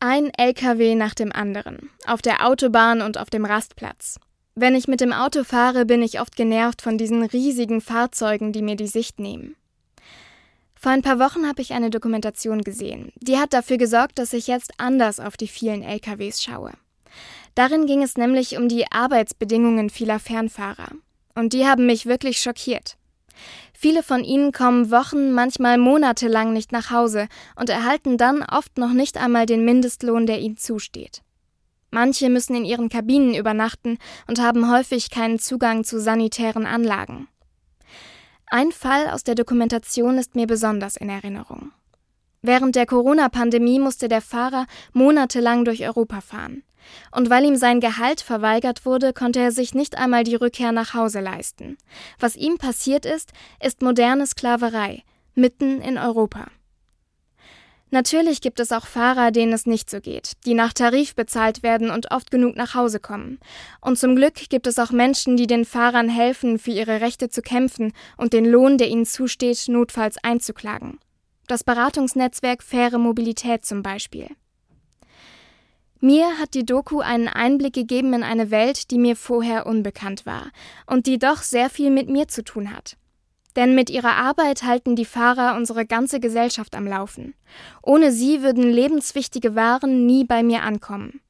Ein LKW nach dem anderen, auf der Autobahn und auf dem Rastplatz. Wenn ich mit dem Auto fahre, bin ich oft genervt von diesen riesigen Fahrzeugen, die mir die Sicht nehmen. Vor ein paar Wochen habe ich eine Dokumentation gesehen. Die hat dafür gesorgt, dass ich jetzt anders auf die vielen LKWs schaue. Darin ging es nämlich um die Arbeitsbedingungen vieler Fernfahrer. Und die haben mich wirklich schockiert. Viele von ihnen kommen Wochen, manchmal monatelang nicht nach Hause und erhalten dann oft noch nicht einmal den Mindestlohn, der ihnen zusteht. Manche müssen in ihren Kabinen übernachten und haben häufig keinen Zugang zu sanitären Anlagen. Ein Fall aus der Dokumentation ist mir besonders in Erinnerung. Während der Corona-Pandemie musste der Fahrer monatelang durch Europa fahren. Und weil ihm sein Gehalt verweigert wurde, konnte er sich nicht einmal die Rückkehr nach Hause leisten. Was ihm passiert ist, ist moderne Sklaverei, mitten in Europa. Natürlich gibt es auch Fahrer, denen es nicht so geht, die nach Tarif bezahlt werden und oft genug nach Hause kommen. Und zum Glück gibt es auch Menschen, die den Fahrern helfen, für ihre Rechte zu kämpfen und den Lohn, der ihnen zusteht, notfalls einzuklagen. Das Beratungsnetzwerk Faire Mobilität zum Beispiel. Mir hat die Doku einen Einblick gegeben in eine Welt, die mir vorher unbekannt war und die doch sehr viel mit mir zu tun hat. Denn mit ihrer Arbeit halten die Fahrer unsere ganze Gesellschaft am Laufen. Ohne sie würden lebenswichtige Waren nie bei mir ankommen.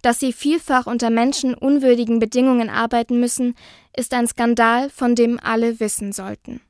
Dass sie vielfach unter menschenunwürdigen Bedingungen arbeiten müssen, ist ein Skandal, von dem alle wissen sollten.